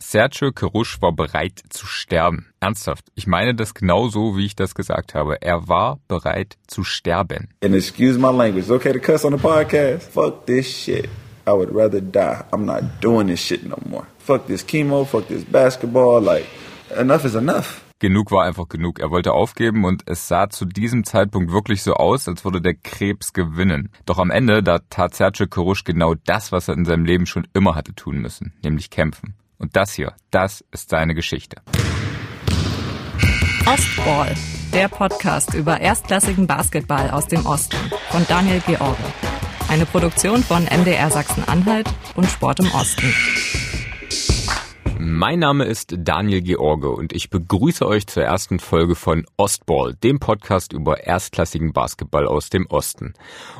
Sergio Kerush war bereit zu sterben. Ernsthaft. Ich meine das genau so, wie ich das gesagt habe. Er war bereit zu sterben. And excuse my language. It's okay to cuss on the podcast? Fuck this shit. I would rather die. I'm not doing this shit no more. Fuck this chemo, fuck this basketball. Like, enough is enough genug war einfach genug. Er wollte aufgeben und es sah zu diesem Zeitpunkt wirklich so aus, als würde der Krebs gewinnen. Doch am Ende, da tat Sergio Korush genau das, was er in seinem Leben schon immer hatte tun müssen, nämlich kämpfen. Und das hier, das ist seine Geschichte. Ostball, der Podcast über erstklassigen Basketball aus dem Osten von Daniel George. Eine Produktion von MDR Sachsen-Anhalt und Sport im Osten. Mein Name ist Daniel George und ich begrüße euch zur ersten Folge von Ostball, dem Podcast über erstklassigen Basketball aus dem Osten.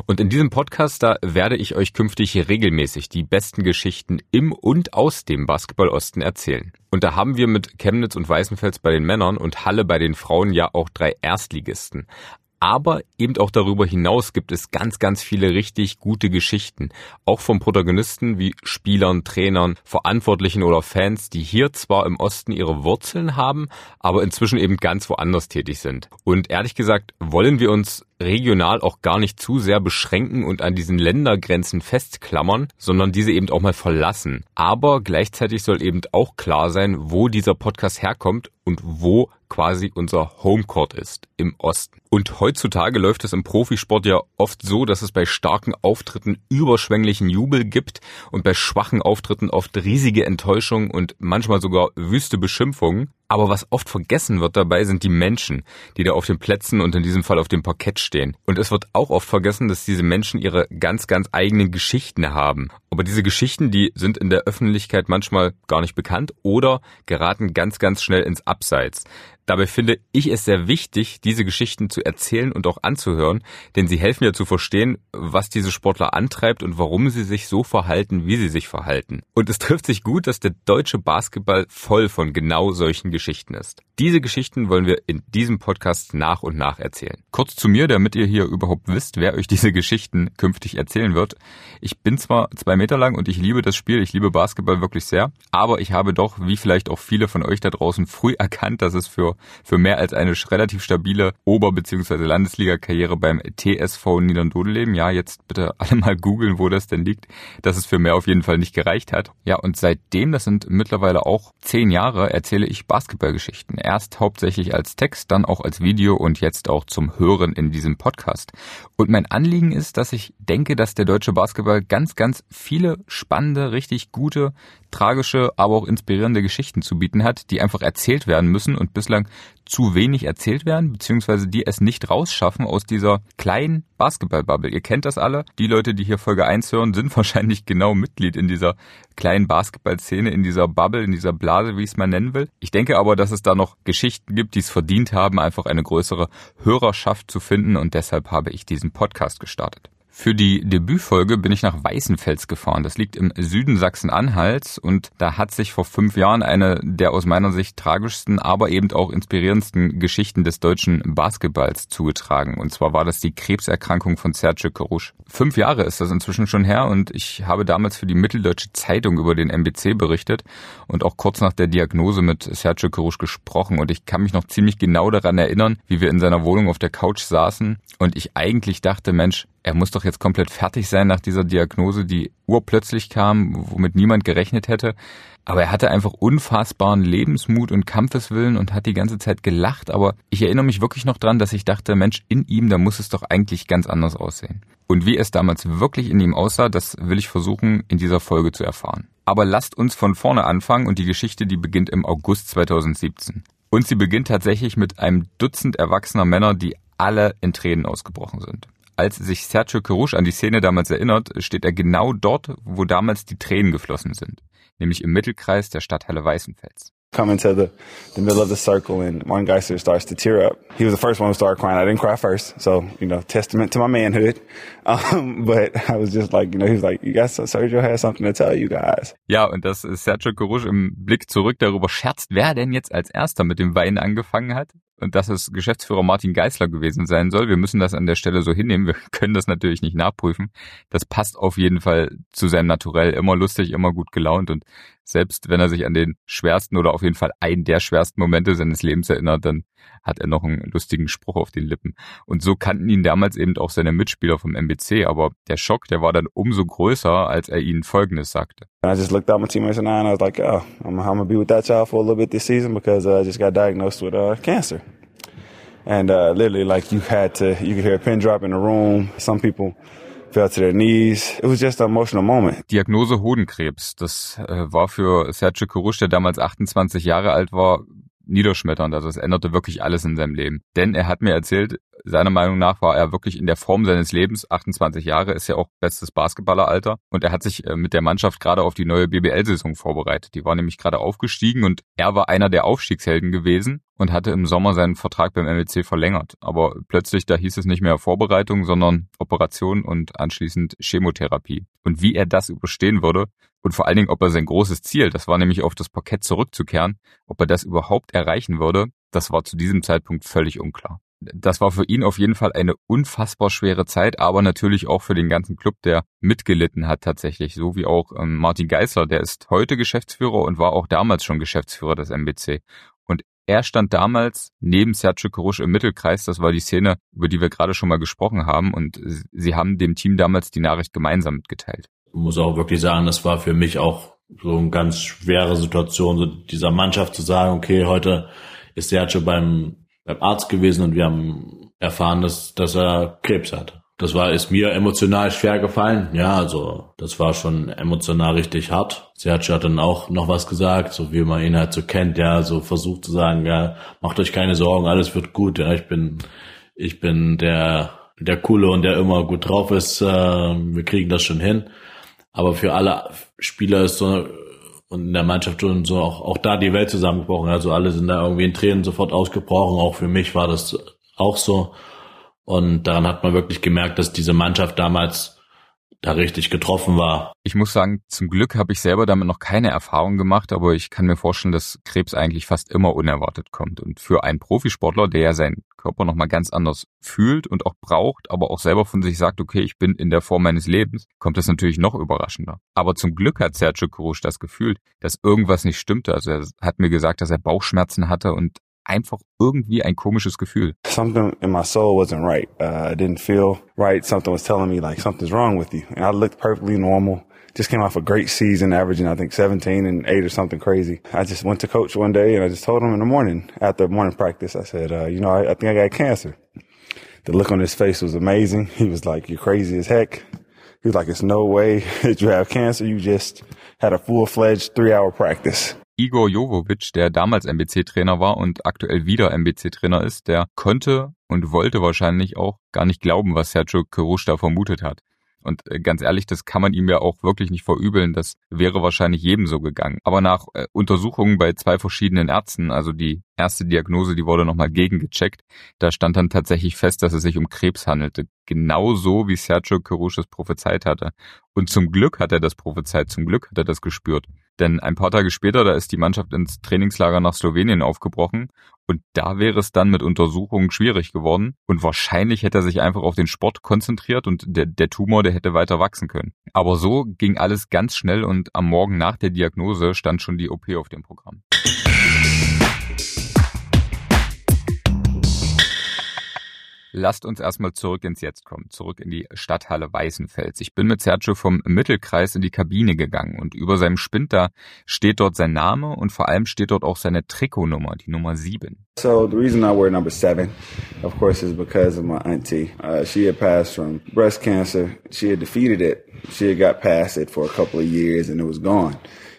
Und in diesem Podcast, da werde ich euch künftig regelmäßig die besten Geschichten im und aus dem Basketball Osten erzählen. Und da haben wir mit Chemnitz und Weißenfels bei den Männern und Halle bei den Frauen ja auch drei Erstligisten. Aber eben auch darüber hinaus gibt es ganz, ganz viele richtig gute Geschichten. Auch von Protagonisten wie Spielern, Trainern, Verantwortlichen oder Fans, die hier zwar im Osten ihre Wurzeln haben, aber inzwischen eben ganz woanders tätig sind. Und ehrlich gesagt wollen wir uns regional auch gar nicht zu sehr beschränken und an diesen Ländergrenzen festklammern, sondern diese eben auch mal verlassen. Aber gleichzeitig soll eben auch klar sein, wo dieser Podcast herkommt und wo quasi unser Homecourt ist, im Osten. Und heutzutage läuft es im Profisport ja oft so, dass es bei starken Auftritten überschwänglichen Jubel gibt und bei schwachen Auftritten oft riesige Enttäuschung und manchmal sogar wüste Beschimpfungen. Aber was oft vergessen wird dabei, sind die Menschen, die da auf den Plätzen und in diesem Fall auf dem Parkett stehen. Und es wird auch oft vergessen, dass diese Menschen ihre ganz, ganz eigenen Geschichten haben. Aber diese Geschichten, die sind in der Öffentlichkeit manchmal gar nicht bekannt oder geraten ganz, ganz schnell ins Abseits. Dabei finde ich es sehr wichtig, diese Geschichten zu erzählen und auch anzuhören, denn sie helfen ja zu verstehen, was diese Sportler antreibt und warum sie sich so verhalten, wie sie sich verhalten. Und es trifft sich gut, dass der deutsche Basketball voll von genau solchen Geschichten ist. Diese Geschichten wollen wir in diesem Podcast nach und nach erzählen. Kurz zu mir, damit ihr hier überhaupt wisst, wer euch diese Geschichten künftig erzählen wird. Ich bin zwar zwei Meter lang und ich liebe das Spiel, ich liebe Basketball wirklich sehr, aber ich habe doch, wie vielleicht auch viele von euch da draußen, früh erkannt, dass es für, für mehr als eine relativ stabile Ober- bzw. Landesliga-Karriere beim TSV Niederdodeleben, ja, jetzt bitte alle mal googeln, wo das denn liegt, dass es für mehr auf jeden Fall nicht gereicht hat. Ja, und seitdem, das sind mittlerweile auch zehn Jahre, erzähle ich Basketballgeschichten erst hauptsächlich als Text, dann auch als Video und jetzt auch zum Hören in diesem Podcast. Und mein Anliegen ist, dass ich denke, dass der deutsche Basketball ganz, ganz viele spannende, richtig gute, tragische, aber auch inspirierende Geschichten zu bieten hat, die einfach erzählt werden müssen und bislang zu wenig erzählt werden, beziehungsweise die es nicht rausschaffen aus dieser kleinen Basketball-Bubble. Ihr kennt das alle. Die Leute, die hier Folge 1 hören, sind wahrscheinlich genau Mitglied in dieser kleinen Basketball-Szene, in dieser Bubble, in dieser Blase, wie ich es mal nennen will. Ich denke aber, dass es da noch Geschichten gibt, die es verdient haben, einfach eine größere Hörerschaft zu finden und deshalb habe ich diesen Podcast gestartet. Für die Debütfolge bin ich nach Weißenfels gefahren. Das liegt im Süden Sachsen-Anhalts und da hat sich vor fünf Jahren eine der aus meiner Sicht tragischsten, aber eben auch inspirierendsten Geschichten des deutschen Basketballs zugetragen. Und zwar war das die Krebserkrankung von Sergio Kerusch. Fünf Jahre ist das inzwischen schon her und ich habe damals für die Mitteldeutsche Zeitung über den MBC berichtet und auch kurz nach der Diagnose mit Sergio Kerusch gesprochen. Und ich kann mich noch ziemlich genau daran erinnern, wie wir in seiner Wohnung auf der Couch saßen und ich eigentlich dachte, Mensch, er muss doch jetzt komplett fertig sein nach dieser Diagnose, die urplötzlich kam, womit niemand gerechnet hätte. Aber er hatte einfach unfassbaren Lebensmut und Kampfeswillen und hat die ganze Zeit gelacht. Aber ich erinnere mich wirklich noch dran, dass ich dachte, Mensch, in ihm, da muss es doch eigentlich ganz anders aussehen. Und wie es damals wirklich in ihm aussah, das will ich versuchen, in dieser Folge zu erfahren. Aber lasst uns von vorne anfangen und die Geschichte, die beginnt im August 2017. Und sie beginnt tatsächlich mit einem Dutzend erwachsener Männer, die alle in Tränen ausgebrochen sind als sich Sergio Kerush an die Szene damals erinnert, steht er genau dort, wo damals die Tränen geflossen sind, nämlich im Mittelkreis der Stadthalle Weißenfels. come into the, the middle of the circle and one guy starts to tear up. He was the first one who started crying. I didn't cry first. So, you know, testament to my manhood. Um, but I was just like, you know, he was like, you guys, Sergio has something to tell you guys. Ja, und dass Sergio Coruche im Blick zurück darüber scherzt, wer denn jetzt als erster mit dem Wein angefangen hat. Und dass es Geschäftsführer Martin Geisler gewesen sein soll. Wir müssen das an der Stelle so hinnehmen. Wir können das natürlich nicht nachprüfen. Das passt auf jeden Fall zu seinem Naturell. Immer lustig, immer gut gelaunt und selbst wenn er sich an den schwersten oder auf jeden Fall einen der schwersten Momente seines Lebens erinnert, dann hat er noch einen lustigen Spruch auf den Lippen. Und so kannten ihn damals eben auch seine Mitspieler vom MBC, aber der Schock, der war dann umso größer, als er ihnen Folgendes sagte. I just looked at my teammates and I, and I was like, oh, I'm, I'm gonna be with that child for a little bit this season because uh, I just got diagnosed with uh, cancer. And uh, literally, like you had to, you could hear a pin drop in the room. Some people Diagnose Hodenkrebs. Das äh, war für Sergio Kurush, der damals 28 Jahre alt war, niederschmetternd. Also es änderte wirklich alles in seinem Leben. Denn er hat mir erzählt, seiner Meinung nach war er wirklich in der Form seines Lebens. 28 Jahre ist ja auch bestes Basketballeralter. Und er hat sich äh, mit der Mannschaft gerade auf die neue BBL-Saison vorbereitet. Die war nämlich gerade aufgestiegen und er war einer der Aufstiegshelden gewesen und hatte im Sommer seinen Vertrag beim MLC verlängert. Aber plötzlich, da hieß es nicht mehr Vorbereitung, sondern Operation und anschließend Chemotherapie. Und wie er das überstehen würde und vor allen Dingen, ob er sein großes Ziel, das war nämlich auf das Parkett zurückzukehren, ob er das überhaupt erreichen würde, das war zu diesem Zeitpunkt völlig unklar das war für ihn auf jeden Fall eine unfassbar schwere Zeit, aber natürlich auch für den ganzen Club, der mitgelitten hat tatsächlich, so wie auch ähm, Martin Geisler, der ist heute Geschäftsführer und war auch damals schon Geschäftsführer des MBC. Und er stand damals neben Sergio Korusch im Mittelkreis, das war die Szene, über die wir gerade schon mal gesprochen haben und sie haben dem Team damals die Nachricht gemeinsam mitgeteilt. Muss auch wirklich sagen, das war für mich auch so eine ganz schwere Situation, so dieser Mannschaft zu sagen, okay, heute ist Sergio beim beim Arzt gewesen und wir haben erfahren, dass, dass er Krebs hat. Das war, ist mir emotional schwer gefallen. Ja, also, das war schon emotional richtig hart. Sergio hat dann auch noch was gesagt, so wie man ihn halt so kennt, ja, so versucht zu sagen, ja, macht euch keine Sorgen, alles wird gut, ja, ich bin, ich bin der, der Coole und der immer gut drauf ist, äh, wir kriegen das schon hin. Aber für alle Spieler ist so und in der Mannschaft und so auch, auch da die Welt zusammengebrochen. Also alle sind da irgendwie in Tränen sofort ausgebrochen. Auch für mich war das auch so. Und daran hat man wirklich gemerkt, dass diese Mannschaft damals da richtig getroffen war. Ich muss sagen, zum Glück habe ich selber damit noch keine Erfahrung gemacht, aber ich kann mir vorstellen, dass Krebs eigentlich fast immer unerwartet kommt. Und für einen Profisportler, der ja seinen Körper nochmal ganz anders fühlt und auch braucht, aber auch selber von sich sagt, okay, ich bin in der Form meines Lebens, kommt das natürlich noch überraschender. Aber zum Glück hat Sergio Kurusch das Gefühl, dass irgendwas nicht stimmte. Also er hat mir gesagt, dass er Bauchschmerzen hatte und einfach irgendwie ein komisches Gefühl. Something in my soul wasn't right. Uh, I didn't feel right. Something was telling me like something's wrong with you. And I looked perfectly normal. Just came off a great season, averaging I think 17 and 8 or something crazy. I just went to coach one day and I just told him in the morning after morning practice, I said, uh, you know, I, I think I got cancer. The look on his face was amazing. He was like, you're crazy as heck. He was like, it's no way that you have cancer. You just had a full-fledged three-hour practice. Igor Jovovic, der damals MBC-Trainer war und aktuell wieder MBC-Trainer ist, der konnte und wollte wahrscheinlich auch gar nicht glauben, was Sergio Kerouche da vermutet hat. Und äh, ganz ehrlich, das kann man ihm ja auch wirklich nicht verübeln. Das wäre wahrscheinlich jedem so gegangen. Aber nach äh, Untersuchungen bei zwei verschiedenen Ärzten, also die erste Diagnose, die wurde nochmal gegengecheckt, da stand dann tatsächlich fest, dass es sich um Krebs handelte. Genauso wie Sergio Kerouche es prophezeit hatte. Und zum Glück hat er das prophezeit, zum Glück hat er das gespürt. Denn ein paar Tage später, da ist die Mannschaft ins Trainingslager nach Slowenien aufgebrochen und da wäre es dann mit Untersuchungen schwierig geworden und wahrscheinlich hätte er sich einfach auf den Sport konzentriert und der, der Tumor, der hätte weiter wachsen können. Aber so ging alles ganz schnell und am Morgen nach der Diagnose stand schon die OP auf dem Programm. Lasst uns erstmal zurück ins Jetzt kommen, zurück in die Stadthalle Weißenfels. Ich bin mit Sergio vom Mittelkreis in die Kabine gegangen und über seinem Spind da steht dort sein Name und vor allem steht dort auch seine Trikotnummer, die Nummer 7. So the reason I wear number 7, of course, is because of my auntie. Uh, she had passed from breast cancer. She had defeated it. She had got past it for a couple of years and it was gone.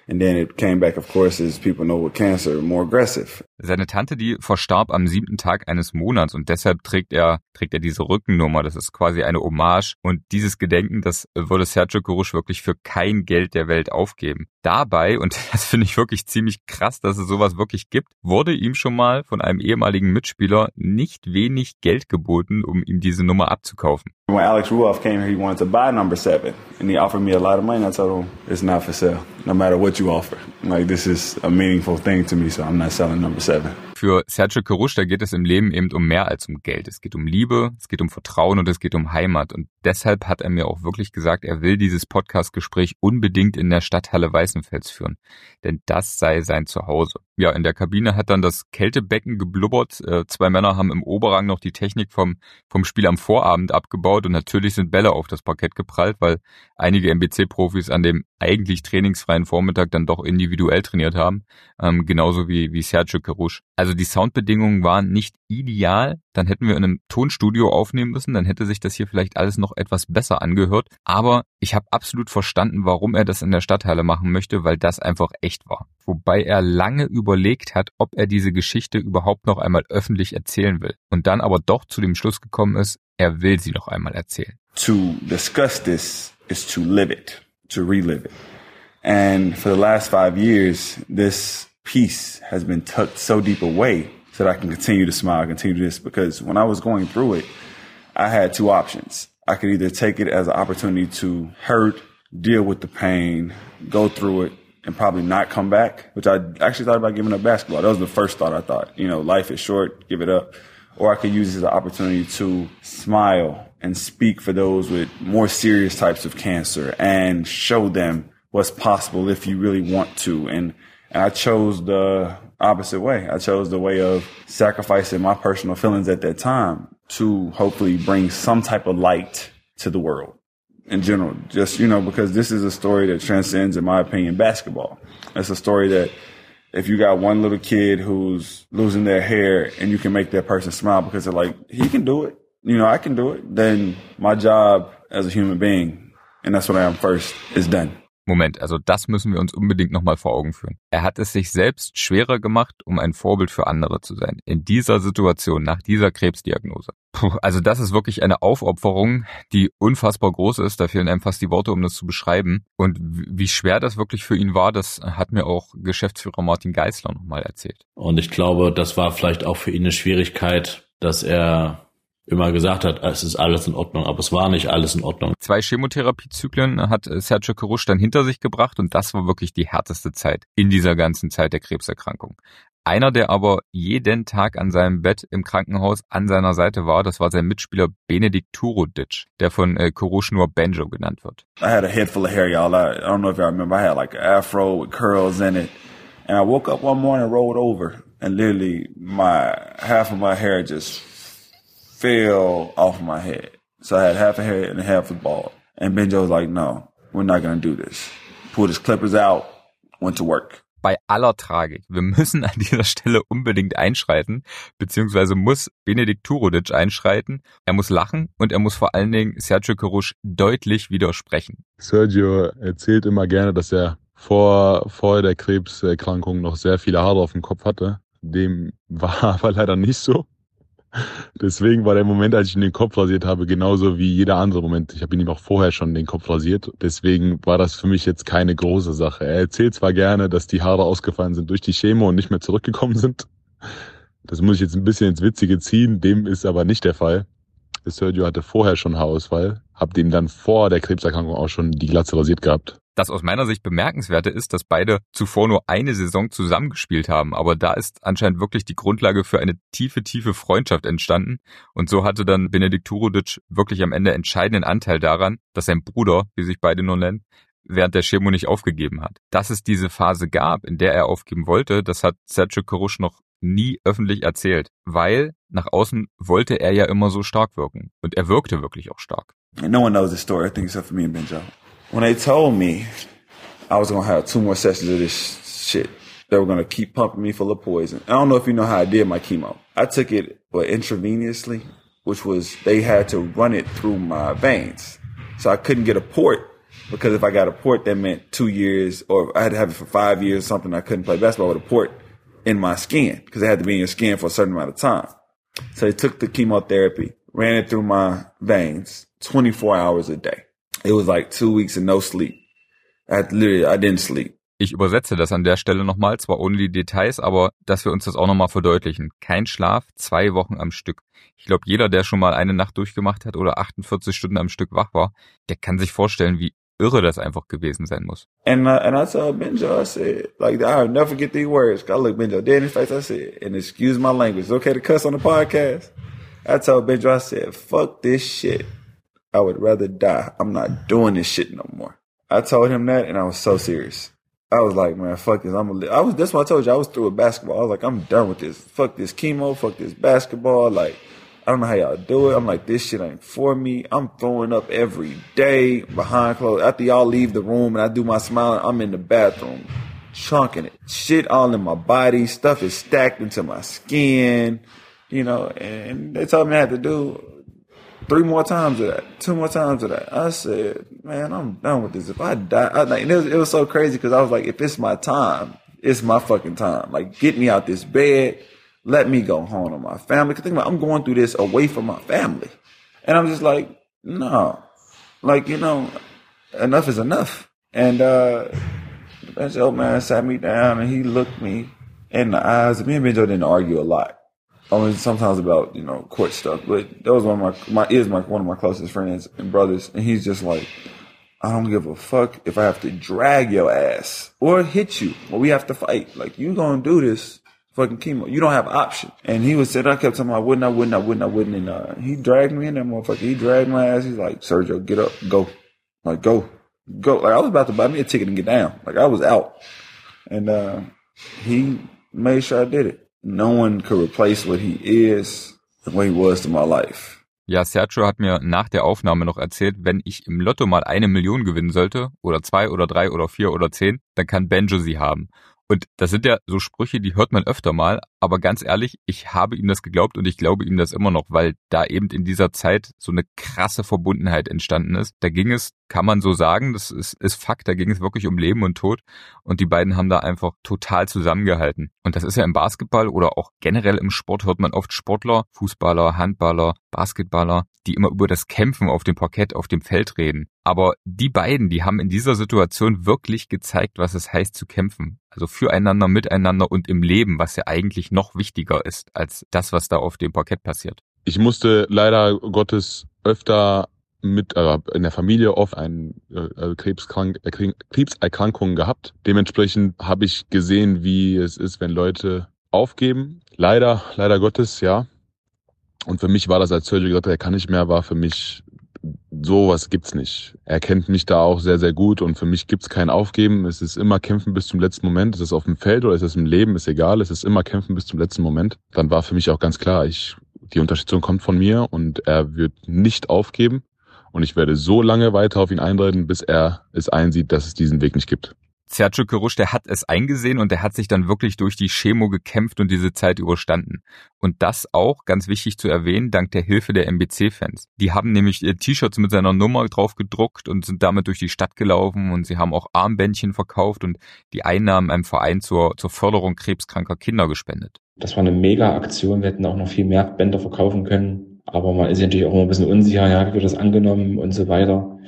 And then it came back, of course, as people know with cancer, more aggressive. Seine Tante, die verstarb am siebten Tag eines Monats und deshalb trägt er, trägt er diese Rückennummer. Das ist quasi eine Hommage. Und dieses Gedenken, das würde Sergio Kurusch wirklich für kein Geld der Welt aufgeben. Dabei, und das finde ich wirklich ziemlich krass, dass es sowas wirklich gibt, wurde ihm schon mal von einem ehemaligen Mitspieler nicht wenig Geld geboten, um ihm diese Nummer abzukaufen. When Alex Ruoff came here, he wanted to buy number seven, and he offered me a lot of money. I told him, it's not for sale, no matter what you offer. Like, this is a meaningful thing to me, so I'm not selling number seven. Für Sergio Kerush, da geht es im Leben eben um mehr als um Geld. Es geht um Liebe, es geht um Vertrauen und es geht um Heimat. Und deshalb hat er mir auch wirklich gesagt, er will dieses Podcast-Gespräch unbedingt in der Stadthalle Weißenfels führen. Denn das sei sein Zuhause. Ja, in der Kabine hat dann das Kältebecken geblubbert. Äh, zwei Männer haben im Oberrang noch die Technik vom, vom Spiel am Vorabend abgebaut und natürlich sind Bälle auf das Parkett geprallt, weil einige MBC-Profis an dem eigentlich trainingsfreien Vormittag dann doch individuell trainiert haben, ähm, genauso wie, wie Sergio Kerush. Also die Soundbedingungen waren nicht ideal, dann hätten wir in einem Tonstudio aufnehmen müssen, dann hätte sich das hier vielleicht alles noch etwas besser angehört, aber ich habe absolut verstanden, warum er das in der Stadthalle machen möchte, weil das einfach echt war. Wobei er lange überlegt hat, ob er diese Geschichte überhaupt noch einmal öffentlich erzählen will und dann aber doch zu dem Schluss gekommen ist, er will sie noch einmal erzählen. To discuss this is to live it. to relive it. And for the last five years, this piece has been tucked so deep away so that I can continue to smile, continue this. Because when I was going through it, I had two options. I could either take it as an opportunity to hurt, deal with the pain, go through it, and probably not come back, which I actually thought about giving up basketball. That was the first thought I thought. You know, life is short, give it up. Or I could use it as an opportunity to smile and speak for those with more serious types of cancer and show them what's possible if you really want to. And, and I chose the opposite way. I chose the way of sacrificing my personal feelings at that time to hopefully bring some type of light to the world in general. Just, you know, because this is a story that transcends, in my opinion, basketball. It's a story that if you got one little kid who's losing their hair and you can make that person smile because they're like, he can do it you know, I can do it, then my job as a human being, and that's what I am first, is done. Moment, also das müssen wir uns unbedingt nochmal vor Augen führen. Er hat es sich selbst schwerer gemacht, um ein Vorbild für andere zu sein. In dieser Situation, nach dieser Krebsdiagnose. Puh, also das ist wirklich eine Aufopferung, die unfassbar groß ist. Da fehlen einem fast die Worte, um das zu beschreiben. Und wie schwer das wirklich für ihn war, das hat mir auch Geschäftsführer Martin Geisler nochmal erzählt. Und ich glaube, das war vielleicht auch für ihn eine Schwierigkeit, dass er immer gesagt hat, es ist alles in Ordnung, aber es war nicht alles in Ordnung. Zwei Chemotherapiezyklen hat Sergio Kerush dann hinter sich gebracht und das war wirklich die härteste Zeit in dieser ganzen Zeit der Krebserkrankung. Einer, der aber jeden Tag an seinem Bett im Krankenhaus an seiner Seite war, das war sein Mitspieler Benedikt Turudic, der von äh, Kerush nur Benjo genannt wird. I had a head full of hair, y'all. I, I don't know if y'all remember. I had like an afro with curls in it. And I woke up one morning, rolled over, and literally my half of my hair just fell off my head. So I had half a head and half was bald. And Benjo was like, no, we're not going to do this. Pulled his clippers out, went to work. Bei aller Tragik. Wir müssen an dieser Stelle unbedingt einschreiten, beziehungsweise muss Benedikt Turudic einschreiten. Er muss lachen und er muss vor allen Dingen Sergio Kerush deutlich widersprechen. Sergio erzählt immer gerne, dass er vor, vor der Krebserkrankung noch sehr viele Haare auf dem Kopf hatte. Dem war aber leider nicht so. Deswegen war der Moment, als ich ihn den Kopf rasiert habe, genauso wie jeder andere Moment. Ich habe ihn ihm auch vorher schon den Kopf rasiert. Deswegen war das für mich jetzt keine große Sache. Er erzählt zwar gerne, dass die Haare ausgefallen sind durch die Chemo und nicht mehr zurückgekommen sind. Das muss ich jetzt ein bisschen ins Witzige ziehen. Dem ist aber nicht der Fall. Sergio hatte vorher schon Haarausfall, hab dem dann vor der Krebserkrankung auch schon die Glatze rasiert gehabt. Das aus meiner Sicht bemerkenswerte ist, dass beide zuvor nur eine Saison zusammengespielt haben, aber da ist anscheinend wirklich die Grundlage für eine tiefe, tiefe Freundschaft entstanden und so hatte dann Benedikt Turudic wirklich am Ende entscheidenden Anteil daran, dass sein Bruder, wie sich beide nur nennen, während der Chemo nicht aufgegeben hat. Dass es diese Phase gab, in der er aufgeben wollte, das hat Sergio Kerush noch nie öffentlich erzählt, weil nach außen wollte er ja immer so stark wirken und er wirkte wirklich auch stark. no one knows the story, I think except for me and Benjo. when they told me I was gonna have two more sessions of this shit, they were gonna keep pumping me full of poison. I don't know if you know how I did my chemo. I took it, but intravenously, which was they had to run it through my veins, so I couldn't get a port because if I got a port, that meant two years, or I had to have it for five years, or something. I couldn't play basketball with a port in my skin because it had to be in your skin for a certain amount of time. So they took the chemotherapy, ran it through my veins, 24 hours a day. It was like two weeks of no sleep. I literally, I didn't sleep. Ich übersetze das an der Stelle nochmal, zwar ohne die Details, aber dass wir uns das auch nochmal verdeutlichen. Kein Schlaf, zwei Wochen am Stück. Ich glaube, jeder, der schon mal eine Nacht durchgemacht hat oder 48 Stunden am Stück wach war, der kann sich vorstellen, wie irre das einfach gewesen sein muss. And uh, and I told Benjo, I said, like I'll never forget these words. I look Benjo dead in his face. I said, and excuse my language. It's okay to cuss on the podcast. I told Benjo, I said, fuck this shit. I would rather die. I'm not doing this shit no more. I told him that, and I was so serious. I was like, man, fuck this. I'm a, I was, that's why I told you I was through with basketball. I was like, I'm done with this. Fuck this chemo. Fuck this basketball. Like, I don't know how y'all do it. I'm like, this shit ain't for me. I'm throwing up every day behind clothes. After y'all leave the room and I do my smiling, I'm in the bathroom chunking it. Shit all in my body. Stuff is stacked into my skin, you know, and they told me I had to do three more times of that, two more times of that. I said, man, I'm done with this. If I die, I, it, was, it was so crazy because I was like, if it's my time, it's my fucking time. Like, get me out this bed. Let me go home to my family. Cause think about, I'm going through this away from my family. And I'm just like, no, like, you know, enough is enough. And, uh, that old man sat me down and he looked me in the eyes. Me and Benjo didn't argue a lot. Mean, sometimes about you know court stuff, but that was one of my my is my one of my closest friends and brothers, and he's just like, I don't give a fuck if I have to drag your ass or hit you or we have to fight. Like you gonna do this fucking chemo. You don't have option. And he was said I kept telling him I wouldn't, I wouldn't, I wouldn't, I wouldn't. And uh, he dragged me in that motherfucker. He dragged my ass. He's like, Sergio, get up, go, like go, go. Like I was about to buy me a ticket and get down. Like I was out, and uh, he made sure I did it. no one could replace what he is, what he was to my life. Ja, Sergio hat mir nach der Aufnahme noch erzählt, wenn ich im Lotto mal eine Million gewinnen sollte, oder zwei oder drei oder vier oder zehn, dann kann Benjo sie haben. Und das sind ja so Sprüche, die hört man öfter mal, aber ganz ehrlich, ich habe ihm das geglaubt und ich glaube ihm das immer noch, weil da eben in dieser Zeit so eine krasse Verbundenheit entstanden ist. Da ging es, kann man so sagen, das ist, ist Fakt, da ging es wirklich um Leben und Tod und die beiden haben da einfach total zusammengehalten. Und das ist ja im Basketball oder auch generell im Sport hört man oft Sportler, Fußballer, Handballer, Basketballer, die immer über das Kämpfen auf dem Parkett, auf dem Feld reden. Aber die beiden, die haben in dieser Situation wirklich gezeigt, was es heißt zu kämpfen. Also füreinander, miteinander und im Leben, was ja eigentlich noch wichtiger ist als das, was da auf dem Parkett passiert. Ich musste leider Gottes öfter mit äh, in der Familie oft ein äh, Krebskrank, äh, Krebserkrankungen gehabt. Dementsprechend habe ich gesehen, wie es ist, wenn Leute aufgeben. Leider, leider Gottes, ja. Und für mich war das als Surgery gesagt, er kann nicht mehr, war für mich sowas gibt's nicht. Er kennt mich da auch sehr, sehr gut und für mich gibt's kein Aufgeben. Es ist immer kämpfen bis zum letzten Moment. Es ist auf dem Feld oder es ist im Leben, ist egal. Es ist immer kämpfen bis zum letzten Moment. Dann war für mich auch ganz klar, ich, die Unterstützung kommt von mir und er wird nicht aufgeben. Und ich werde so lange weiter auf ihn eintreten, bis er es einsieht, dass es diesen Weg nicht gibt. Sergio Kerusch, der hat es eingesehen und der hat sich dann wirklich durch die Chemo gekämpft und diese Zeit überstanden. Und das auch, ganz wichtig zu erwähnen, dank der Hilfe der MBC-Fans. Die haben nämlich T-Shirts mit seiner Nummer drauf gedruckt und sind damit durch die Stadt gelaufen und sie haben auch Armbändchen verkauft und die Einnahmen einem Verein zur, zur Förderung krebskranker Kinder gespendet. Das war eine mega Aktion. Wir hätten auch noch viel mehr Bänder verkaufen können. Aber man ist natürlich auch immer ein bisschen unsicher, ja, wie wird das angenommen und so weiter.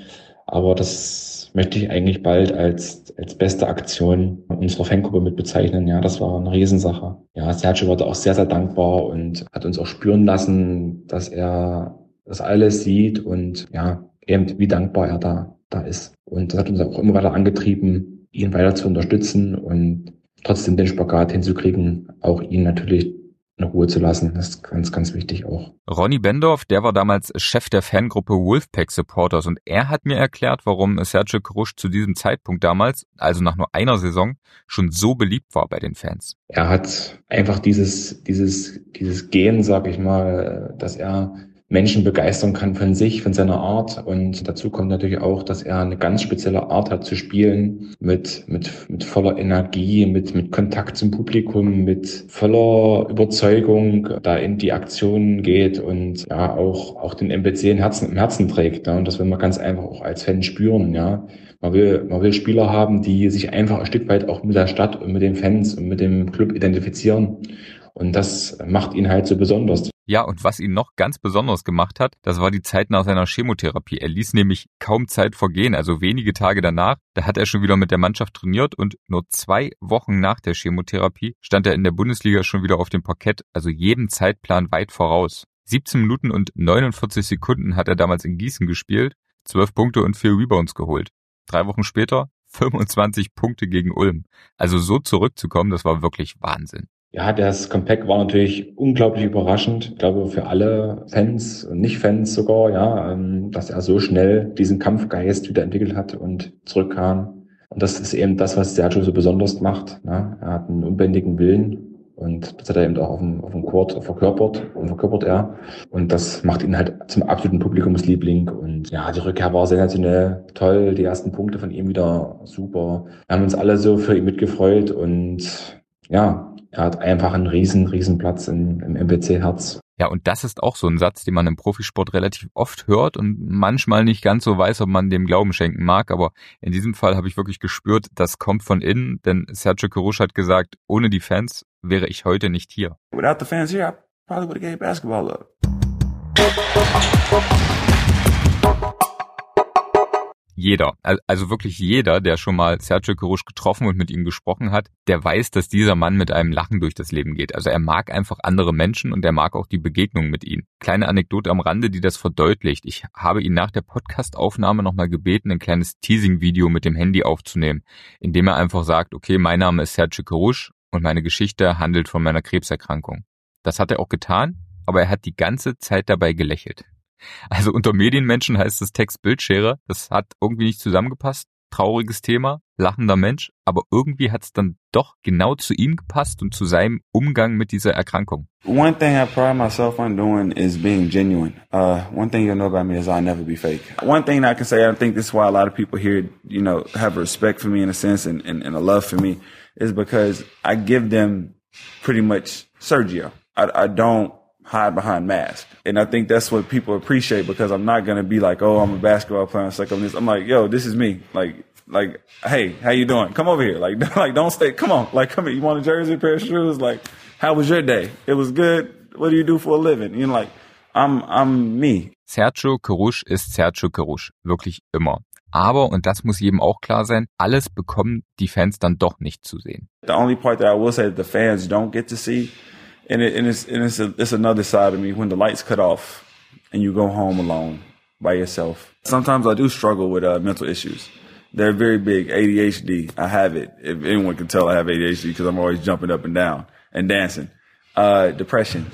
Aber das möchte ich eigentlich bald als, als beste Aktion unserer Fangruppe mit bezeichnen. Ja, das war eine Riesensache. Ja, Sergio war da auch sehr, sehr dankbar und hat uns auch spüren lassen, dass er das alles sieht und ja, eben wie dankbar er da, da ist. Und das hat uns auch immer weiter angetrieben, ihn weiter zu unterstützen und trotzdem den Spagat hinzukriegen, auch ihn natürlich in Ruhe zu lassen. Das ist ganz, ganz wichtig auch. Ronny Bendorf, der war damals Chef der Fangruppe Wolfpack Supporters und er hat mir erklärt, warum Sergio Krusch zu diesem Zeitpunkt damals, also nach nur einer Saison, schon so beliebt war bei den Fans. Er hat einfach dieses, dieses, dieses Gen, sag ich mal, dass er Menschen begeistern kann von sich, von seiner Art. Und dazu kommt natürlich auch, dass er eine ganz spezielle Art hat zu spielen, mit, mit, mit voller Energie, mit, mit Kontakt zum Publikum, mit voller Überzeugung da in die Aktionen geht und ja auch, auch den MBC im Herzen, im Herzen trägt. Ne? Und das will man ganz einfach auch als Fan spüren, ja. Man will, man will Spieler haben, die sich einfach ein Stück weit auch mit der Stadt und mit den Fans und mit dem Club identifizieren. Und das macht ihn halt so besonders. Ja, und was ihn noch ganz besonders gemacht hat, das war die Zeit nach seiner Chemotherapie. Er ließ nämlich kaum Zeit vergehen, also wenige Tage danach, da hat er schon wieder mit der Mannschaft trainiert und nur zwei Wochen nach der Chemotherapie stand er in der Bundesliga schon wieder auf dem Parkett, also jeden Zeitplan weit voraus. 17 Minuten und 49 Sekunden hat er damals in Gießen gespielt, 12 Punkte und 4 Rebounds geholt. Drei Wochen später 25 Punkte gegen Ulm. Also so zurückzukommen, das war wirklich Wahnsinn. Ja, das Comeback war natürlich unglaublich überraschend. Ich glaube, für alle Fans und Nicht-Fans sogar, ja, ähm, dass er so schnell diesen Kampfgeist wieder entwickelt hat und zurückkam. Und das ist eben das, was Sergio so besonders macht. Ne? Er hat einen unbändigen Willen und das hat er eben auch auf dem, auf dem Court verkörpert und verkörpert er. Und das macht ihn halt zum absoluten Publikumsliebling. Und ja, die Rückkehr war sensationell toll. Die ersten Punkte von ihm wieder super. Wir haben uns alle so für ihn mitgefreut und ja, er hat einfach einen riesen, riesen Platz im, im MPC-Herz. Ja, und das ist auch so ein Satz, den man im Profisport relativ oft hört und manchmal nicht ganz so weiß, ob man dem Glauben schenken mag. Aber in diesem Fall habe ich wirklich gespürt, das kommt von innen, denn Sergio Carush hat gesagt, ohne die Fans wäre ich heute nicht hier. Without the fans here, I probably would have gave basketball up. Jeder, also wirklich jeder, der schon mal Sergio Kerush getroffen und mit ihm gesprochen hat, der weiß, dass dieser Mann mit einem Lachen durch das Leben geht. Also er mag einfach andere Menschen und er mag auch die Begegnung mit ihnen. Kleine Anekdote am Rande, die das verdeutlicht. Ich habe ihn nach der Podcastaufnahme nochmal gebeten, ein kleines Teasing-Video mit dem Handy aufzunehmen, in dem er einfach sagt, okay, mein Name ist Sergio Kerush und meine Geschichte handelt von meiner Krebserkrankung. Das hat er auch getan, aber er hat die ganze Zeit dabei gelächelt. Also unter Medienmenschen heißt es Text-Bildschere. Das hat irgendwie nicht zusammengepasst. Trauriges Thema, lachender Mensch, aber irgendwie hat es dann doch genau zu ihm gepasst und zu seinem Umgang mit dieser Erkrankung. One thing I pride myself on doing is being genuine. Uh, one thing you'll know about me is I'll never be fake. One thing I can say, I think this is why a lot of people here, you know, have respect for me in a sense and, and, and a love for me, is because I give them pretty much Sergio. I, I don't hide behind masks. And I think that's what people appreciate because I'm not going to be like, oh, I'm a basketball player. I'm like, I'm this. I'm like, yo, this is me. Like, like, hey, how you doing? Come over here. Like, like, don't stay. Come on. Like, come here. You want a jersey, a pair of shoes? Like, how was your day? It was good. What do you do for a living? You know, like, I'm, I'm me. Sergio Carush ist Sergio Carush. Wirklich immer. Aber, und das muss jedem auch klar sein, alles bekommen die Fans dann doch nicht zu sehen. The only part that I will say that the fans don't get to see and, it, and it's and it's a, it's another side of me when the lights cut off and you go home alone by yourself. Sometimes I do struggle with uh, mental issues. They're very big. ADHD. I have it. If anyone can tell, I have ADHD because I'm always jumping up and down and dancing. Uh, depression,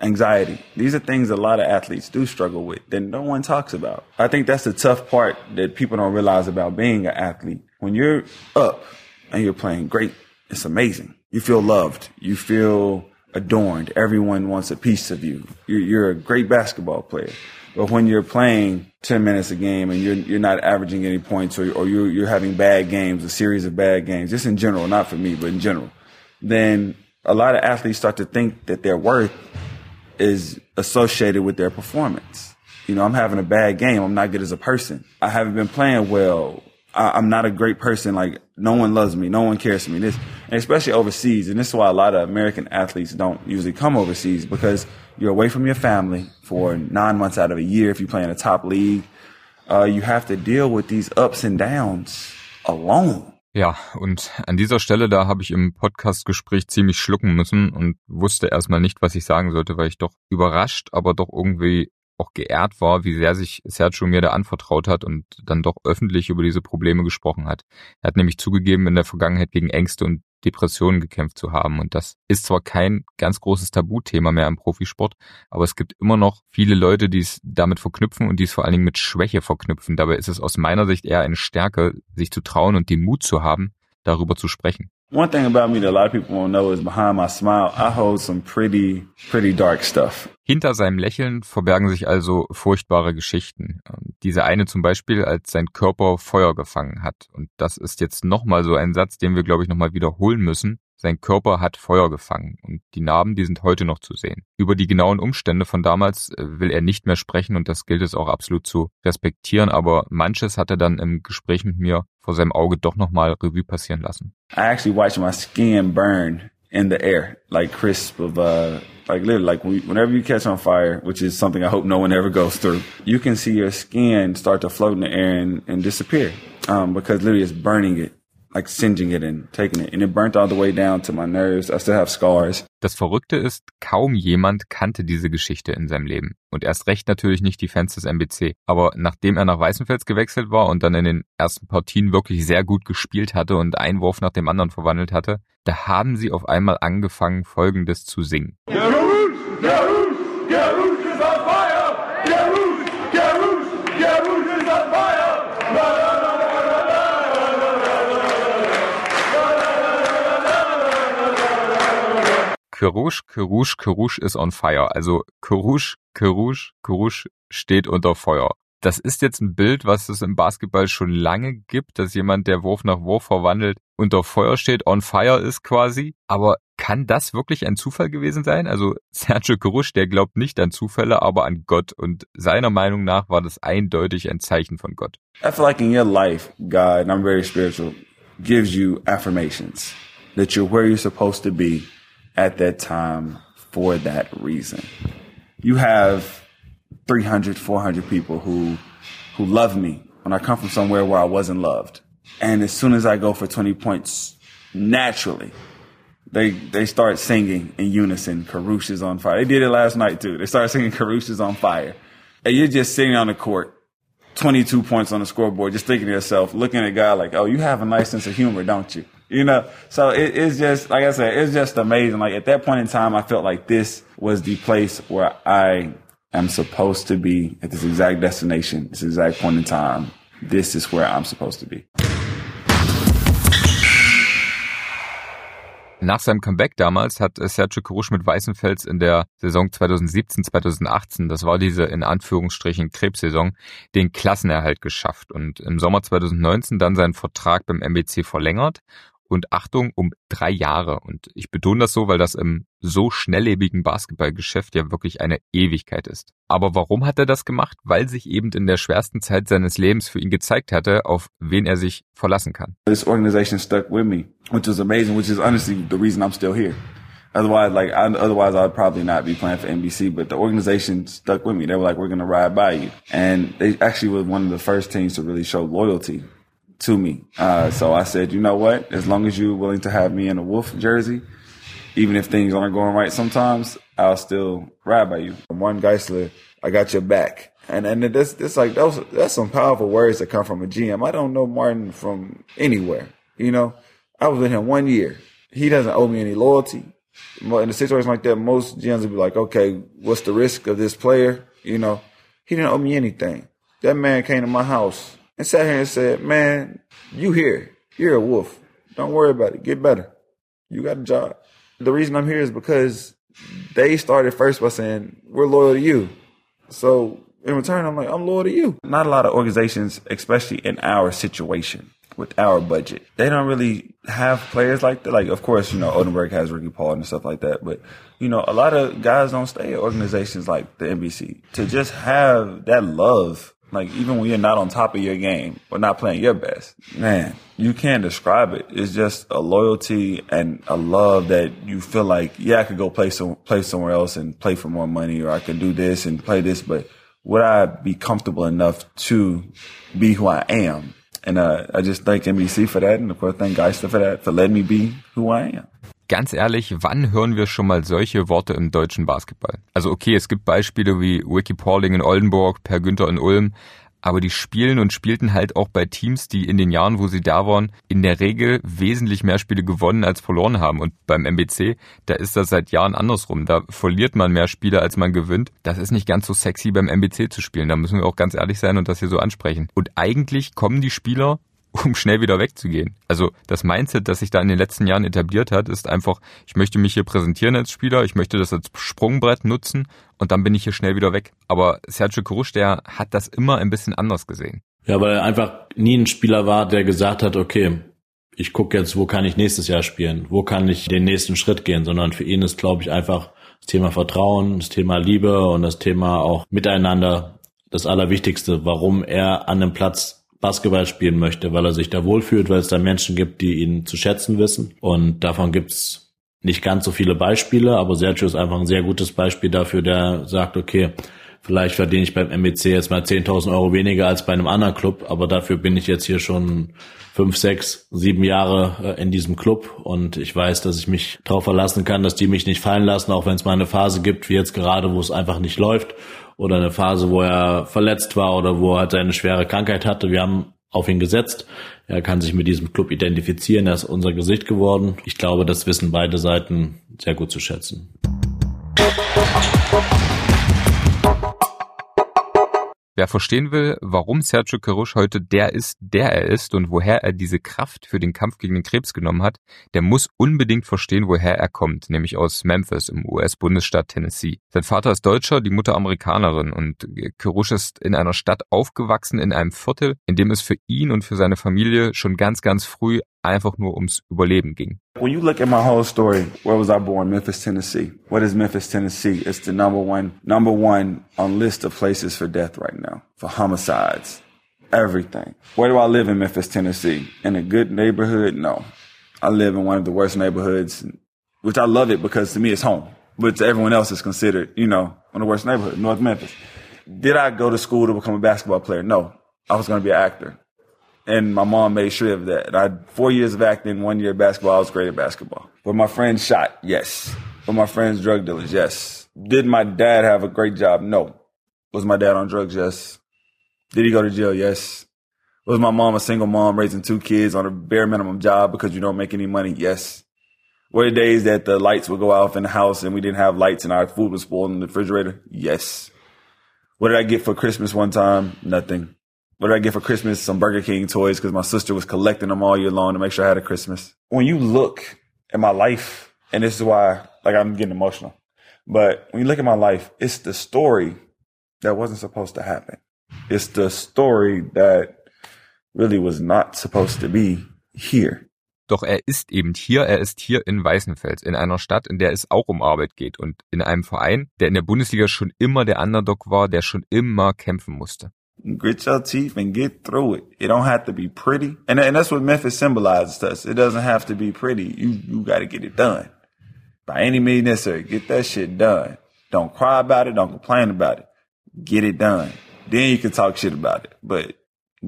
anxiety. These are things a lot of athletes do struggle with that no one talks about. I think that's the tough part that people don't realize about being an athlete. When you're up and you're playing great, it's amazing. You feel loved. You feel adorned. Everyone wants a piece of you. You're, you're, a great basketball player. But when you're playing 10 minutes a game and you're, you're not averaging any points or, or you're, you're having bad games, a series of bad games, just in general, not for me, but in general, then a lot of athletes start to think that their worth is associated with their performance. You know, I'm having a bad game. I'm not good as a person. I haven't been playing well. I, am not a great person. Like no one loves me. No one cares for me. This, and especially overseas. And this is why a lot of American athletes don't usually come overseas because you're away from your family for nine months out of a year. If you play in a top league, uh, you have to deal with these ups and downs alone. Ja, und an dieser Stelle, da habe ich im Podcastgespräch ziemlich schlucken müssen und wusste erstmal nicht, was ich sagen sollte, weil ich doch überrascht, aber doch irgendwie auch geehrt war, wie sehr sich Sergio mir da anvertraut hat und dann doch öffentlich über diese Probleme gesprochen hat. Er hat nämlich zugegeben, in der Vergangenheit gegen Ängste und Depressionen gekämpft zu haben. Und das ist zwar kein ganz großes Tabuthema mehr im Profisport, aber es gibt immer noch viele Leute, die es damit verknüpfen und die es vor allen Dingen mit Schwäche verknüpfen. Dabei ist es aus meiner Sicht eher eine Stärke, sich zu trauen und den Mut zu haben, darüber zu sprechen. One thing about me that a lot of people won't know is behind my smile, I hold some pretty, pretty dark stuff. Hinter seinem Lächeln verbergen sich also furchtbare Geschichten. Diese eine zum Beispiel, als sein Körper Feuer gefangen hat. Und das ist jetzt nochmal so ein Satz, den wir, glaube ich, nochmal wiederholen müssen. Sein Körper hat Feuer gefangen und die Narben, die sind heute noch zu sehen. Über die genauen Umstände von damals äh, will er nicht mehr sprechen und das gilt es auch absolut zu respektieren, aber manches hat er dann im Gespräch mit mir vor seinem Auge doch nochmal Revue passieren lassen. I actually watched my skin burn in the air, like crisp of uh like literally like whenever you catch on fire, which is something I hope no one ever goes through, you can see your skin start to float in the air and, and disappear um, because literally it's burning it like singeing it and taking it. And it burnt all the way down to my nerves. I still have scars. Das Verrückte ist, kaum jemand kannte diese Geschichte in seinem Leben. Und erst recht natürlich nicht die Fans des MBC. Aber nachdem er nach Weißenfels gewechselt war und dann in den ersten Partien wirklich sehr gut gespielt hatte und einen Wurf nach dem anderen verwandelt hatte, da haben sie auf einmal angefangen, Folgendes zu singen. Garus, Garus, Kerouche, Kerouche, Kerouche is on fire. Also Kerouche, Kerouche, Kerouche steht unter Feuer. Das ist jetzt ein Bild, was es im Basketball schon lange gibt, dass jemand, der Wurf nach Wurf verwandelt, unter Feuer steht, on fire ist quasi. Aber kann das wirklich ein Zufall gewesen sein? Also Sergio Kerouche, der glaubt nicht an Zufälle, aber an Gott. Und seiner Meinung nach war das eindeutig ein Zeichen von Gott. I feel like in your life, God, and I'm very spiritual, gives you affirmations that you're where you're supposed to be at that time for that reason. You have 300, 400 people who, who love me when I come from somewhere where I wasn't loved. And as soon as I go for 20 points, naturally, they, they start singing in unison, Karush is on fire. They did it last night too. They started singing Karush is on fire. And you're just sitting on the court, 22 points on the scoreboard, just thinking to yourself, looking at a guy like, oh, you have a nice sense of humor, don't you? You know, so it, it's just, like I said, it's just amazing. Like at that point in time, I felt like this was the place where I am supposed to be at this exact destination, this exact point in time. This is where I'm supposed to be. Nach seinem Comeback damals hat Sergio Karush mit Weißenfels in der Saison 2017-2018, das war diese in Anführungsstrichen Krebssaison, den Klassenerhalt geschafft und im Sommer 2019 dann seinen Vertrag beim MBC verlängert und Achtung um drei Jahre. Und ich betone das so, weil das im so schnelllebigen Basketballgeschäft ja wirklich eine Ewigkeit ist. Aber warum hat er das gemacht? Weil sich eben in der schwersten Zeit seines Lebens für ihn gezeigt hatte, auf wen er sich verlassen kann. This organization stuck with me, which is amazing, which is honestly the reason I'm still here. Otherwise, like, I, otherwise I'd probably not be playing for NBC, but the organization stuck with me. They were like, we're to ride by you. And they actually were one of the first teams to really show loyalty to me. Uh, so I said, you know what? As long as you're willing to have me in a Wolf jersey, even if things aren't going right sometimes, I'll still ride by you. Martin Geisler, I got your back. And and this this like those that's some powerful words that come from a GM. I don't know Martin from anywhere. You know, I was with him one year. He doesn't owe me any loyalty. In a situation like that, most GMs would be like, okay, what's the risk of this player? You know, he didn't owe me anything. That man came to my house and sat here and said, man, you here. You're a wolf. Don't worry about it. Get better. You got a job. The reason I'm here is because they started first by saying, we're loyal to you. So in return, I'm like, I'm loyal to you. Not a lot of organizations, especially in our situation with our budget, they don't really have players like that. Like, of course, you know, Oldenburg has Ricky Paul and stuff like that. But, you know, a lot of guys don't stay at organizations like the NBC to just have that love like even when you're not on top of your game or not playing your best, man, you can't describe it. It's just a loyalty and a love that you feel like, yeah, I could go play some play somewhere else and play for more money, or I could do this and play this, but would I be comfortable enough to be who I am? And uh, I just thank NBC for that, and of course thank Geister for that, for letting me be who I am. Ganz ehrlich, wann hören wir schon mal solche Worte im deutschen Basketball? Also okay, es gibt Beispiele wie Ricky Pauling in Oldenburg, Per Günther in Ulm, aber die spielen und spielten halt auch bei Teams, die in den Jahren, wo sie da waren, in der Regel wesentlich mehr Spiele gewonnen als verloren haben. Und beim MBC, da ist das seit Jahren andersrum. Da verliert man mehr Spiele, als man gewinnt. Das ist nicht ganz so sexy beim MBC zu spielen. Da müssen wir auch ganz ehrlich sein und das hier so ansprechen. Und eigentlich kommen die Spieler um schnell wieder wegzugehen. Also das Mindset, das sich da in den letzten Jahren etabliert hat, ist einfach, ich möchte mich hier präsentieren als Spieler, ich möchte das als Sprungbrett nutzen und dann bin ich hier schnell wieder weg. Aber Sergio Kurusch, der hat das immer ein bisschen anders gesehen. Ja, weil er einfach nie ein Spieler war, der gesagt hat, okay, ich gucke jetzt, wo kann ich nächstes Jahr spielen, wo kann ich den nächsten Schritt gehen, sondern für ihn ist, glaube ich, einfach das Thema Vertrauen, das Thema Liebe und das Thema auch Miteinander das Allerwichtigste, warum er an einem Platz Basketball spielen möchte, weil er sich da wohlfühlt, weil es da Menschen gibt, die ihn zu schätzen wissen. Und davon gibt's nicht ganz so viele Beispiele, aber Sergio ist einfach ein sehr gutes Beispiel dafür, der sagt, okay, Vielleicht verdiene ich beim MBC jetzt mal 10.000 Euro weniger als bei einem anderen Club, aber dafür bin ich jetzt hier schon fünf, sechs, sieben Jahre äh, in diesem Club und ich weiß, dass ich mich darauf verlassen kann, dass die mich nicht fallen lassen, auch wenn es mal eine Phase gibt, wie jetzt gerade, wo es einfach nicht läuft oder eine Phase, wo er verletzt war oder wo er halt eine schwere Krankheit hatte. Wir haben auf ihn gesetzt. Er kann sich mit diesem Club identifizieren. Er ist unser Gesicht geworden. Ich glaube, das wissen beide Seiten sehr gut zu schätzen. Wer verstehen will, warum Sergio Carush heute der ist, der er ist und woher er diese Kraft für den Kampf gegen den Krebs genommen hat, der muss unbedingt verstehen, woher er kommt, nämlich aus Memphis im US-Bundesstaat Tennessee. Sein Vater ist Deutscher, die Mutter Amerikanerin und Carush ist in einer Stadt aufgewachsen, in einem Viertel, in dem es für ihn und für seine Familie schon ganz, ganz früh einfach nur ums Überleben ging. When you look at my whole story, where was I born? Memphis, Tennessee. What is Memphis, Tennessee? It's the number one, number one on list of places for death right now, for homicides, everything. Where do I live in Memphis, Tennessee? In a good neighborhood? No. I live in one of the worst neighborhoods, which I love it because to me it's home, but to everyone else it's considered, you know, one of the worst neighborhoods, North Memphis. Did I go to school to become a basketball player? No. I was going to be an actor and my mom made sure of that. I had four years of acting, one year of basketball. I was great at basketball. But my friends shot, yes. But my friends drug dealers, yes. Did my dad have a great job? No. Was my dad on drugs? Yes. Did he go to jail? Yes. Was my mom a single mom raising two kids on a bare minimum job because you don't make any money? Yes. Were the days that the lights would go off in the house and we didn't have lights and our food was spoiled in the refrigerator? Yes. What did I get for Christmas one time? Nothing. What did I get for Christmas? Some Burger King toys because my sister was collecting them all year long to make sure I had a Christmas. When you look at my life, and this is why, like, I'm getting emotional, but when you look at my life, it's the story that wasn't supposed to happen. It's the story that really was not supposed to be here. Doch er ist eben hier, er ist hier in Weißenfels, in einer Stadt, in der es auch um Arbeit geht und in einem Verein, der in der Bundesliga schon immer der Underdog war, der schon immer kämpfen musste. Grit your teeth and get through it. It don't have to be pretty. And, and that's what Memphis symbolizes to us. It doesn't have to be pretty. You, you got to get it done by any means necessary. Get that shit done. Don't cry about it. Don't complain about it. Get it done. Then you can talk shit about it, but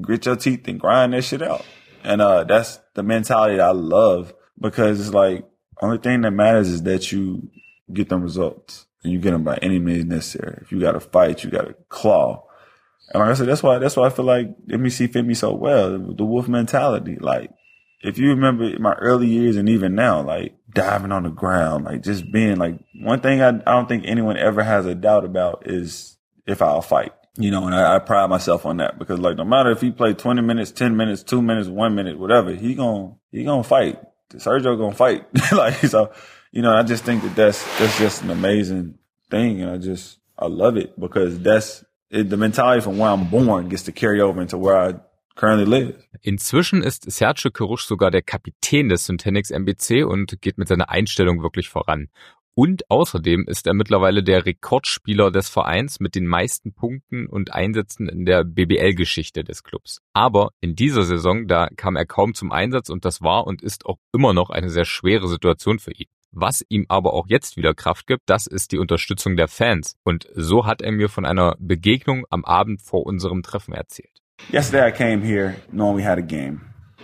grit your teeth and grind that shit out. And, uh, that's the mentality that I love because it's like, only thing that matters is that you get them results and you get them by any means necessary. If you got to fight, you got to claw and like I said, that's why that's why I feel like MEC fit me so well. The wolf mentality. Like if you remember my early years and even now, like diving on the ground, like just being like one thing I, I don't think anyone ever has a doubt about is if I'll fight. You know, and I, I pride myself on that because like no matter if he play 20 minutes, 10 minutes, two minutes, one minute, whatever, he gonna, he gonna fight. Sergio gonna fight. like, so, you know, I just think that that's, that's just an amazing thing. And I just, I love it because that's it, the mentality from where I'm born gets to carry over into where I currently live. Inzwischen ist Sergio Kerush sogar der Kapitän des Syntenix MBC und geht mit seiner Einstellung wirklich voran. Und außerdem ist er mittlerweile der Rekordspieler des Vereins mit den meisten Punkten und Einsätzen in der BBL-Geschichte des Clubs. Aber in dieser Saison, da kam er kaum zum Einsatz und das war und ist auch immer noch eine sehr schwere Situation für ihn. Was ihm aber auch jetzt wieder Kraft gibt, das ist die Unterstützung der Fans. Und so hat er mir von einer Begegnung am Abend vor unserem Treffen erzählt. Yesterday I came here knowing we had a game.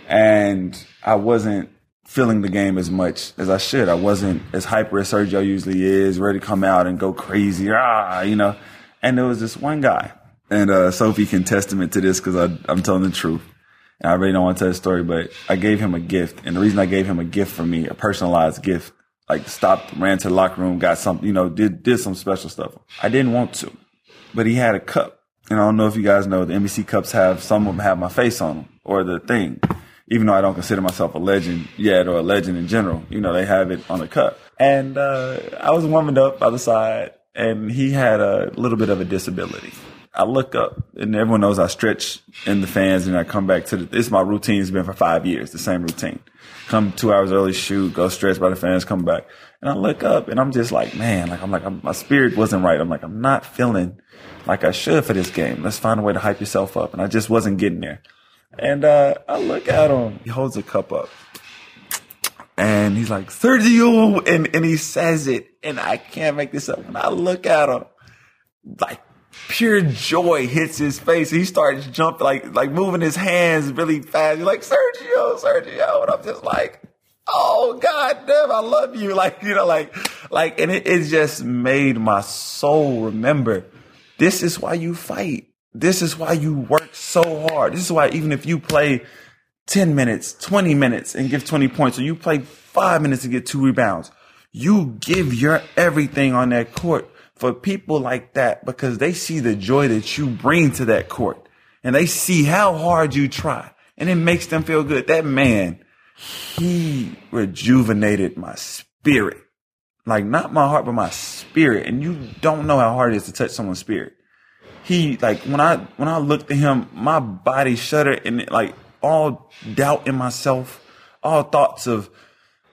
And I wasn't feeling the game as much as I should. I wasn't as hyper as Sergio usually is, ready to come out and go crazy, ah, you know. And there was this one guy, and uh, Sophie can testament to this because I'm telling the truth. And I really don't want to tell the story, but I gave him a gift. And the reason I gave him a gift for me, a personalized gift, like stopped, ran to the locker room, got something, you know, did, did some special stuff. I didn't want to, but he had a cup. And I don't know if you guys know the NBC cups have, some of them have my face on them or the thing. Even though I don't consider myself a legend yet or a legend in general, you know, they have it on the cup. And, uh, I was warming up by the side and he had a little bit of a disability. I look up and everyone knows I stretch in the fans and I come back to the, this my routine has been for five years, the same routine come two hours early, shoot, go stretch by the fans, come back. And I look up and I'm just like, man, like I'm like, I'm, my spirit wasn't right. I'm like, I'm not feeling like I should for this game. Let's find a way to hype yourself up. And I just wasn't getting there. And, uh, I look at him. He holds a cup up and he's like, Sergio. And, and he says it and I can't make this up. When I look at him, like pure joy hits his face. He starts jumping, like, like moving his hands really fast. He's like, Sergio, Sergio. And I'm just like, oh God damn, I love you. Like, you know, like, like, and it, it just made my soul remember this is why you fight. This is why you work so hard. This is why even if you play 10 minutes, 20 minutes and give 20 points, or you play five minutes and get two rebounds, you give your everything on that court for people like that because they see the joy that you bring to that court and they see how hard you try and it makes them feel good. That man, he rejuvenated my spirit. Like not my heart, but my spirit. And you don't know how hard it is to touch someone's spirit. He like when I when I looked at him, my body shuddered and like all doubt in myself, all thoughts of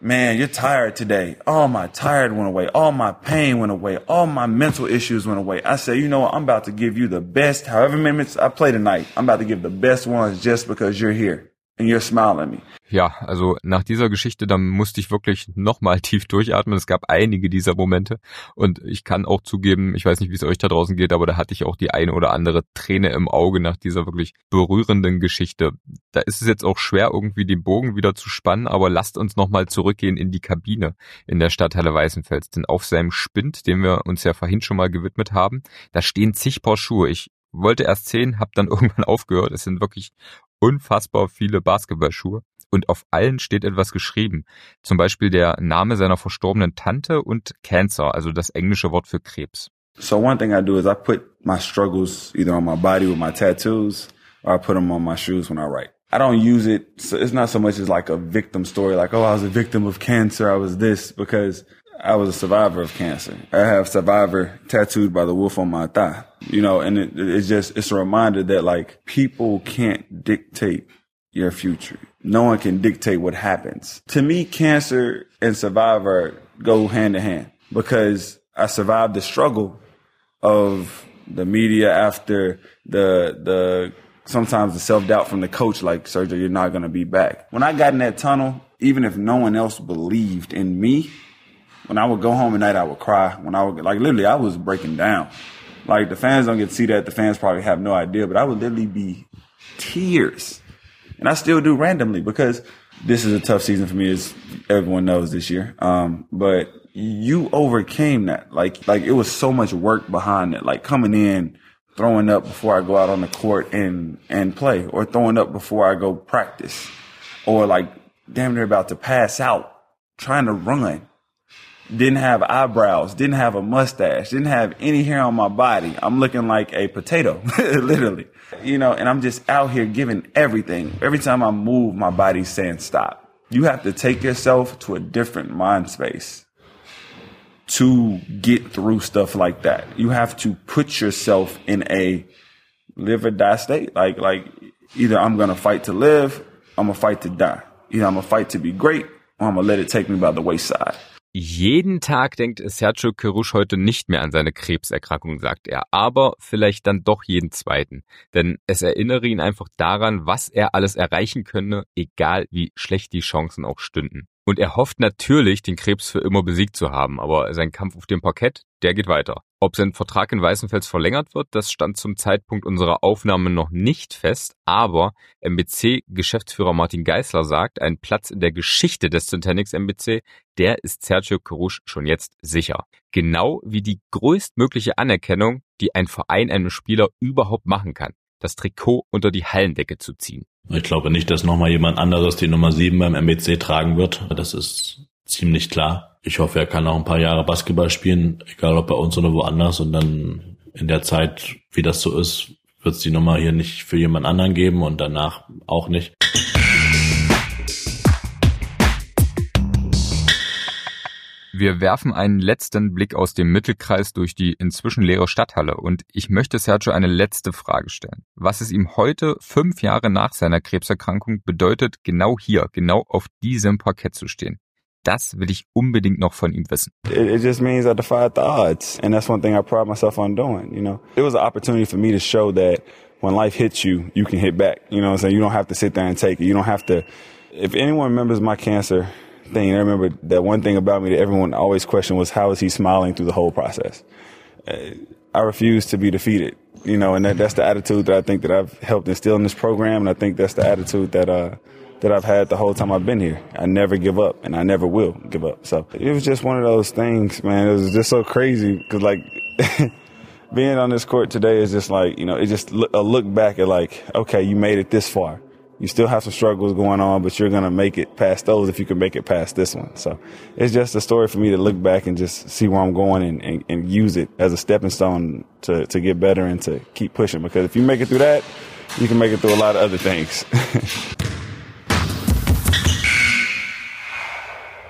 man, you're tired today. All my tired went away. All my pain went away. All my mental issues went away. I said, you know what? I'm about to give you the best, however many minutes I play tonight. I'm about to give the best ones just because you're here and you're smiling at me. Ja, also nach dieser Geschichte, da musste ich wirklich nochmal tief durchatmen. Es gab einige dieser Momente und ich kann auch zugeben, ich weiß nicht, wie es euch da draußen geht, aber da hatte ich auch die eine oder andere Träne im Auge nach dieser wirklich berührenden Geschichte. Da ist es jetzt auch schwer, irgendwie den Bogen wieder zu spannen, aber lasst uns nochmal zurückgehen in die Kabine in der Stadthalle Weißenfels. Denn auf seinem Spind, dem wir uns ja vorhin schon mal gewidmet haben, da stehen zig Paar Schuhe. Ich wollte erst zehn, habe dann irgendwann aufgehört. Es sind wirklich unfassbar viele Basketballschuhe und auf allen steht etwas geschrieben. Zum Beispiel der Name seiner verstorbenen Tante und Cancer, also das englische Wort für Krebs. So one thing I do is I put my struggles either on my body with my tattoos or I put them on my shoes when I write. I don't use it. So it's not so much as like a victim story, like, oh, I was a victim of cancer. I was this because I was a survivor of cancer. I have survivor tattooed by the wolf on my thigh, you know, and it, it's just, it's a reminder that like people can't dictate your future. No one can dictate what happens. To me, cancer and survivor go hand in hand because I survived the struggle of the media after the, the, sometimes the self doubt from the coach, like, Sergio, you're not going to be back. When I got in that tunnel, even if no one else believed in me, when I would go home at night, I would cry. When I would, like, literally, I was breaking down. Like, the fans don't get to see that. The fans probably have no idea, but I would literally be tears. And I still do randomly because this is a tough season for me, as everyone knows this year. Um, but you overcame that. Like, like it was so much work behind it. Like coming in, throwing up before I go out on the court and, and play or throwing up before I go practice or like damn near about to pass out trying to run didn't have eyebrows, didn't have a mustache, didn't have any hair on my body. I'm looking like a potato, literally. You know, and I'm just out here giving everything. Every time I move, my body's saying stop. You have to take yourself to a different mind space to get through stuff like that. You have to put yourself in a live or die state. Like, like either I'm going to fight to live, I'm going to fight to die. Either I'm going to fight to be great or I'm going to let it take me by the wayside. Jeden Tag denkt Sergio Kerush heute nicht mehr an seine Krebserkrankung, sagt er, aber vielleicht dann doch jeden zweiten. Denn es erinnere ihn einfach daran, was er alles erreichen könne, egal wie schlecht die Chancen auch stünden. Und er hofft natürlich, den Krebs für immer besiegt zu haben, aber sein Kampf auf dem Parkett, der geht weiter. Ob sein Vertrag in Weißenfels verlängert wird, das stand zum Zeitpunkt unserer Aufnahme noch nicht fest, aber MBC-Geschäftsführer Martin Geisler sagt, ein Platz in der Geschichte des Centenix MBC, der ist Sergio Kerush schon jetzt sicher. Genau wie die größtmögliche Anerkennung, die ein Verein einem Spieler überhaupt machen kann das Trikot unter die Hallendecke zu ziehen. Ich glaube nicht, dass nochmal jemand anderes die Nummer 7 beim MBC tragen wird. Das ist ziemlich klar. Ich hoffe, er kann noch ein paar Jahre Basketball spielen, egal ob bei uns oder woanders. Und dann in der Zeit, wie das so ist, wird es die Nummer hier nicht für jemand anderen geben und danach auch nicht. Wir werfen einen letzten Blick aus dem Mittelkreis durch die inzwischen leere Stadthalle und ich möchte Sergio eine letzte Frage stellen. Was es ihm heute, fünf Jahre nach seiner Krebserkrankung, bedeutet, genau hier, genau auf diesem Parkett zu stehen. Das will ich unbedingt noch von ihm wissen. It, just means I defied the odds. And that's one thing I pride myself on doing, you know. It was an opportunity for me to show that when life hits you, you can hit back. You know what I'm saying? You don't have to sit there and take it. You don't have to, if anyone remembers my cancer, thing. I remember that one thing about me that everyone always questioned was how is he smiling through the whole process? Uh, I refuse to be defeated. You know, and that, that's the attitude that I think that I've helped instill in this program, and I think that's the attitude that uh, that I've had the whole time I've been here. I never give up, and I never will give up. So it was just one of those things, man. It was just so crazy because like. being on this court today is just like you know, it just a look back at like, okay, you made it this far. You still have some struggles going on, but you're gonna make it past those if you can make it past this one. So it's just a story for me to look back and just see where I'm going and, and, and use it as a stepping stone to, to get better and to keep pushing. Because if you make it through that, you can make it through a lot of other things.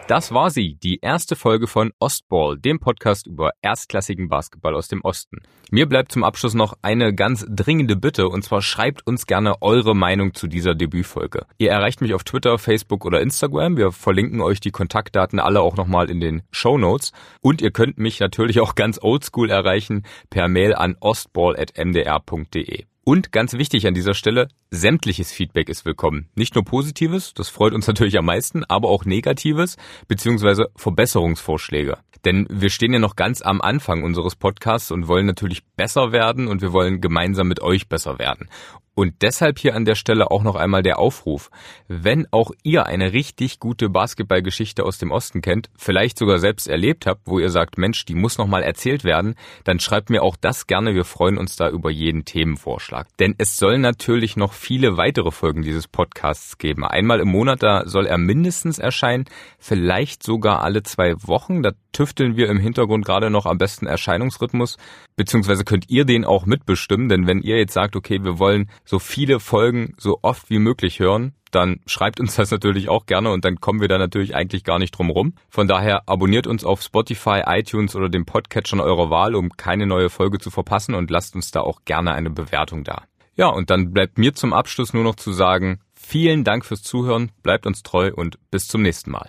Das war sie, die erste Folge von Ostball, dem Podcast über erstklassigen Basketball aus dem Osten. Mir bleibt zum Abschluss noch eine ganz dringende Bitte und zwar schreibt uns gerne eure Meinung zu dieser Debütfolge. Ihr erreicht mich auf Twitter, Facebook oder Instagram. Wir verlinken euch die Kontaktdaten alle auch nochmal in den Show Notes und ihr könnt mich natürlich auch ganz oldschool erreichen per Mail an ostball@mdr.de. Und ganz wichtig an dieser Stelle, sämtliches Feedback ist willkommen. Nicht nur positives, das freut uns natürlich am meisten, aber auch negatives beziehungsweise Verbesserungsvorschläge. Denn wir stehen ja noch ganz am Anfang unseres Podcasts und wollen natürlich besser werden und wir wollen gemeinsam mit euch besser werden. Und deshalb hier an der Stelle auch noch einmal der Aufruf. Wenn auch ihr eine richtig gute Basketballgeschichte aus dem Osten kennt, vielleicht sogar selbst erlebt habt, wo ihr sagt, Mensch, die muss nochmal erzählt werden, dann schreibt mir auch das gerne. Wir freuen uns da über jeden Themenvorschlag. Denn es soll natürlich noch viele weitere Folgen dieses Podcasts geben. Einmal im Monat, da soll er mindestens erscheinen, vielleicht sogar alle zwei Wochen. Da tüfteln wir im Hintergrund gerade noch am besten Erscheinungsrhythmus, beziehungsweise könnt ihr den auch mitbestimmen, denn wenn ihr jetzt sagt, okay, wir wollen so viele Folgen so oft wie möglich hören, dann schreibt uns das natürlich auch gerne und dann kommen wir da natürlich eigentlich gar nicht drum rum. Von daher abonniert uns auf Spotify, iTunes oder dem Podcatcher eurer Wahl, um keine neue Folge zu verpassen und lasst uns da auch gerne eine Bewertung da. Ja, und dann bleibt mir zum Abschluss nur noch zu sagen, vielen Dank fürs Zuhören, bleibt uns treu und bis zum nächsten Mal.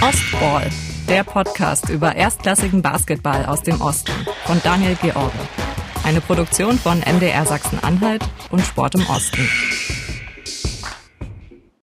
Ostball, der Podcast über erstklassigen Basketball aus dem Osten von Daniel George. Eine Produktion von MDR Sachsen-Anhalt und Sport im Osten.